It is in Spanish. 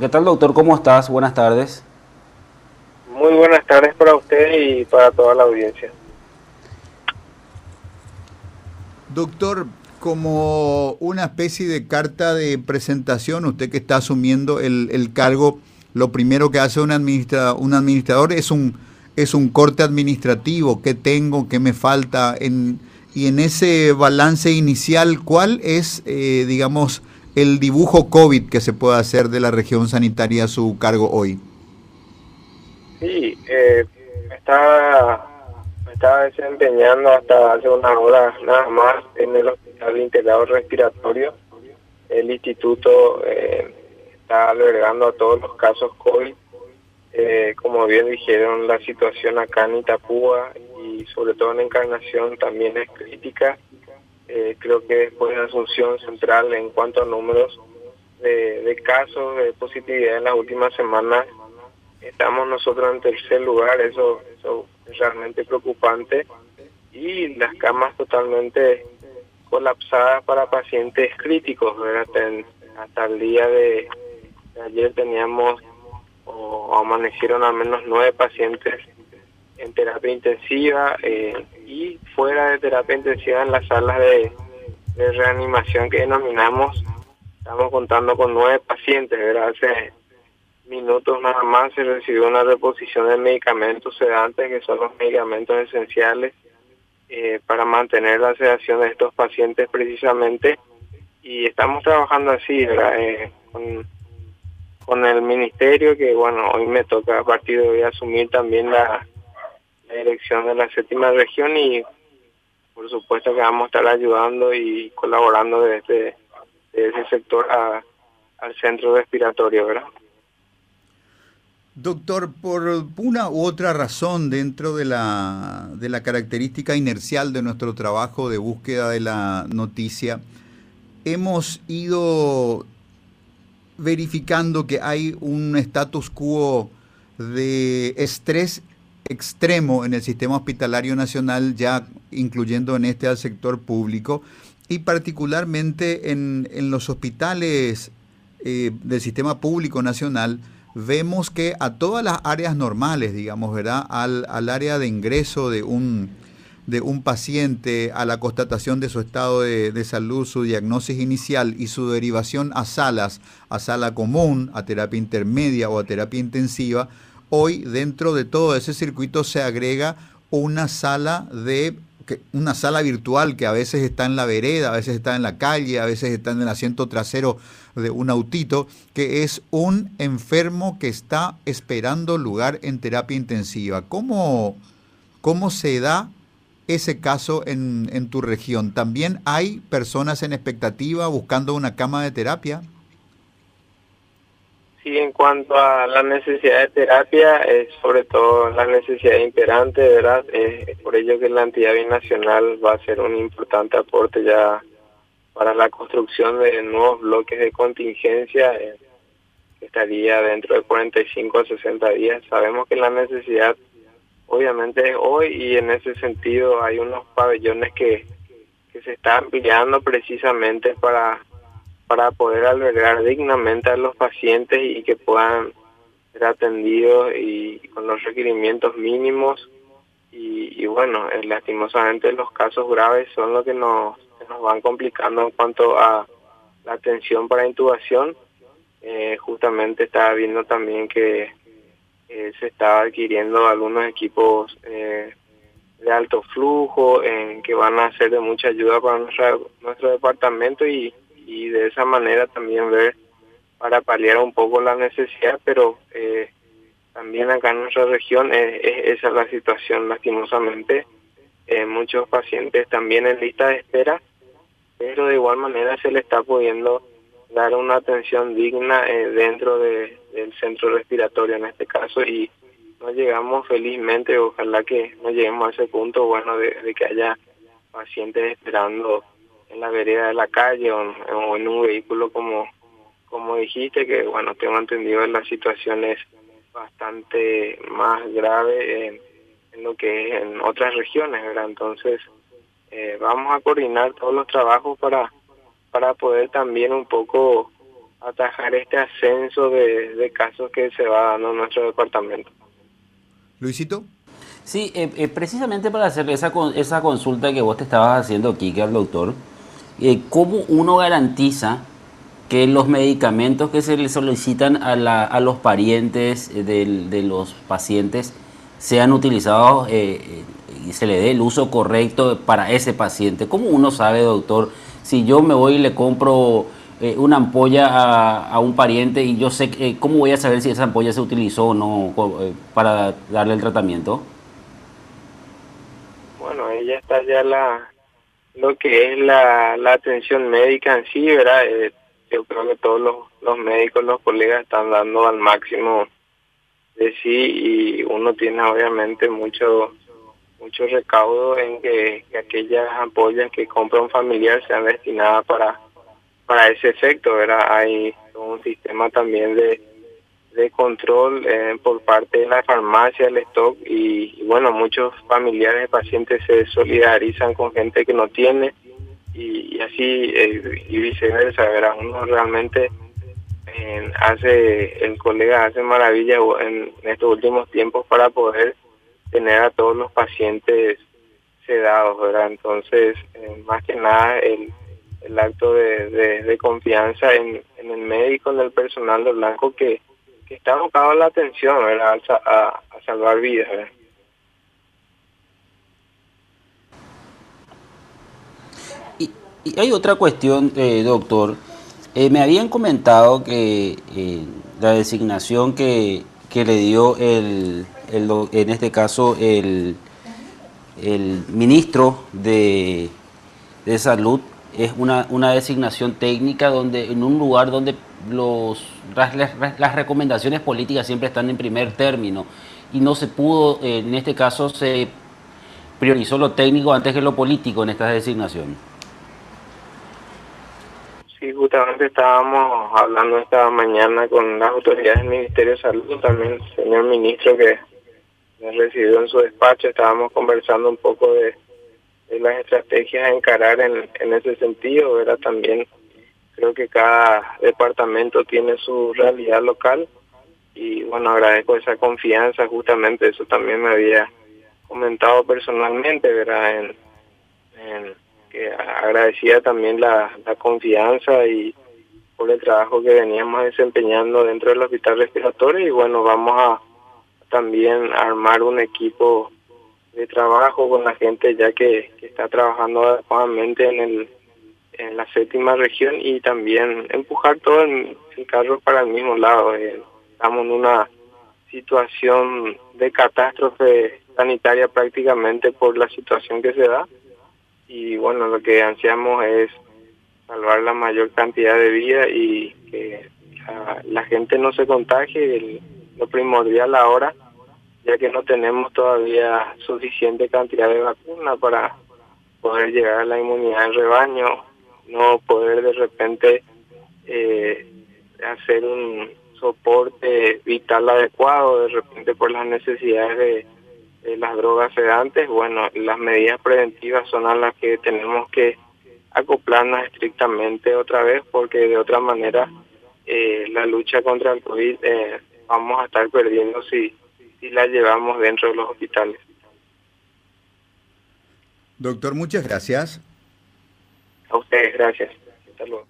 ¿Qué tal, doctor? ¿Cómo estás? Buenas tardes. Muy buenas tardes para usted y para toda la audiencia. Doctor, como una especie de carta de presentación, usted que está asumiendo el, cargo, lo primero que hace un, administra, un administrador es un, es un corte administrativo, qué tengo, qué me falta, en, y en ese balance inicial, ¿cuál es, eh, digamos, el dibujo COVID que se puede hacer de la región sanitaria a su cargo hoy? Sí, eh, me, estaba, desempeñando hasta hace unas horas nada más en el Hospital Integrado Respiratorio. El instituto eh, está albergando a todos los casos COVID. Eh, como bien dijeron, la situación acá en Itapúa y sobre todo en Encarnación también es crítica eh, creo que después de Asunción Central en cuanto a números de, casos de positividad en las últimas semanas, estamos nosotros en tercer lugar, eso, eso es realmente preocupante, y las camas totalmente colapsadas para pacientes críticos, Hasta, el día de, ayer teníamos o amanecieron al menos nueve pacientes en terapia intensiva eh, y fuera de terapia intensiva en las salas de, reanimación que denominamos. Estamos contando con nueve pacientes, Hace minutos nada más se recibió una reposición de medicamentos sedantes, que son los medicamentos esenciales eh, para mantener la sedación de estos pacientes precisamente. Y estamos trabajando así, eh, con, con el ministerio, que bueno, hoy me toca a partir de hoy asumir también la la dirección de la séptima región y por supuesto que vamos a estar ayudando y colaborando desde, ese sector al centro respiratorio, ¿verdad? Doctor, por una u otra razón dentro de la, de la característica inercial de nuestro trabajo de búsqueda de la noticia, hemos ido verificando que hay un status quo de estrés extremo en el sistema hospitalario nacional, ya incluyendo en este al sector público, y particularmente en, los hospitales eh, del sistema público nacional, vemos que a todas las áreas normales, digamos, ¿verdad? Al, al área de ingreso de un, de un paciente, a la constatación de su estado de, de, salud, su diagnosis inicial y su derivación a salas, a sala común, a terapia intermedia o a terapia intensiva, Hoy dentro de todo ese circuito se agrega una sala de una sala virtual que a veces está en la vereda, a veces está en la calle, a veces está en el asiento trasero de un autito, que es un enfermo que está esperando lugar en terapia intensiva. ¿Cómo, cómo se da ese caso en, en tu región? ¿También hay personas en expectativa buscando una cama de terapia? Sí, en cuanto a la necesidad de terapia, es sobre todo la necesidad imperante, ¿verdad? Es por ello que la entidad binacional va a ser un importante aporte ya para la construcción de nuevos bloques de contingencia, eh, que estaría dentro de 45 a 60 días. Sabemos que la necesidad obviamente es hoy y en ese sentido hay unos pabellones que, que se están ampliando precisamente para para poder albergar dignamente a los pacientes y que puedan ser atendidos y con los requerimientos mínimos y, bueno, eh, lastimosamente los casos graves son los que nos, nos van complicando en cuanto a la atención para intubación. Eh, justamente estaba viendo también que eh, se estaba adquiriendo algunos equipos de alto flujo en que van a ser de mucha ayuda para nuestro departamento y y de esa manera también ver para paliar un poco la necesidad, pero eh, también acá en nuestra región es, esa es la situación lastimosamente. Eh, muchos pacientes también en lista de espera, pero de igual manera se le está pudiendo dar una atención digna eh, dentro de, del centro respiratorio en este caso y no llegamos felizmente, ojalá que no lleguemos a ese punto, bueno, de que haya pacientes esperando en la vereda de la calle o, en un vehículo como como dijiste que bueno tengo entendido la situación es bastante más grave en, lo que es en otras regiones verdad entonces eh, vamos a coordinar todos los trabajos para para poder también un poco atajar este ascenso de, casos que se va dando en nuestro departamento. Luisito. Sí, eh, eh, precisamente para hacer esa, esa consulta que vos te estabas haciendo aquí, que al doctor, eh, ¿cómo uno garantiza que los medicamentos que se le solicitan a, la, a los parientes de, de, los pacientes sean utilizados y se le dé el uso correcto para ese paciente? ¿Cómo uno sabe, doctor, si yo me voy y le compro eh, una ampolla a, un pariente y yo sé eh, cómo voy a saber si esa ampolla se utilizó o no eh, para darle el tratamiento? Bueno, ahí ya está ya la lo que es la, la atención médica en sí, ¿verdad? yo creo que todos los, los médicos, los colegas están dando al máximo de sí y uno tiene obviamente mucho mucho recaudo en que, que aquellas ampollas que compra un familiar sean destinadas para para ese efecto, ¿verdad? Hay un sistema también de, de control eh, por parte de la farmacia, el stock y, bueno, muchos familiares de pacientes se solidarizan con gente que no tiene y, así eh, y viceversa, ¿verdad? Uno realmente eh, hace, el colega hace maravillas en, estos últimos tiempos para poder tener a todos los pacientes sedados, ¿verdad? Entonces, más que nada, el el acto de, confianza en, el médico, en el personal de Blanco que, está enfocado la atención A, salvar vidas. Y, hay otra cuestión, eh, doctor. Eh, me habían comentado que eh, la designación que, que le dio el, el, en este caso el, el ministro de, de Salud es una, una designación técnica donde en un lugar donde los, las, recomendaciones políticas siempre están en primer término y no se pudo, en este caso se priorizó lo técnico antes que lo político en esta designación. Sí, justamente estábamos hablando esta mañana con las autoridades del Ministerio de Salud, también señor ministro que me recibió en su despacho, estábamos conversando un poco de las estrategias a encarar en, en ese sentido, ¿verdad? También creo que cada departamento tiene su realidad local y bueno, agradezco esa confianza, justamente eso también me había comentado personalmente, ¿verdad? En, que agradecía también la, la confianza y por el trabajo que veníamos desempeñando dentro del hospital respiratorio y bueno, vamos a también armar un equipo de trabajo con la gente ya que, está trabajando adecuadamente en el en la séptima región y también empujar todo el, carro para el mismo lado. Eh, estamos en una situación de catástrofe sanitaria prácticamente por la situación que se da y bueno, lo que ansiamos es salvar la mayor cantidad de vidas y que la, gente no se contagie, lo primordial ahora ya que no tenemos todavía suficiente cantidad de vacunas para poder llegar a la inmunidad en rebaño, no poder de repente eh, hacer un soporte vital adecuado, de repente por las necesidades de, las drogas sedantes, bueno, las medidas preventivas son a las que tenemos que acoplarnos estrictamente otra vez porque de otra manera eh, la lucha contra el COVID eh, vamos a estar perdiendo si y la llevamos dentro de los hospitales. Doctor, muchas gracias. A ustedes, gracias. Hasta luego.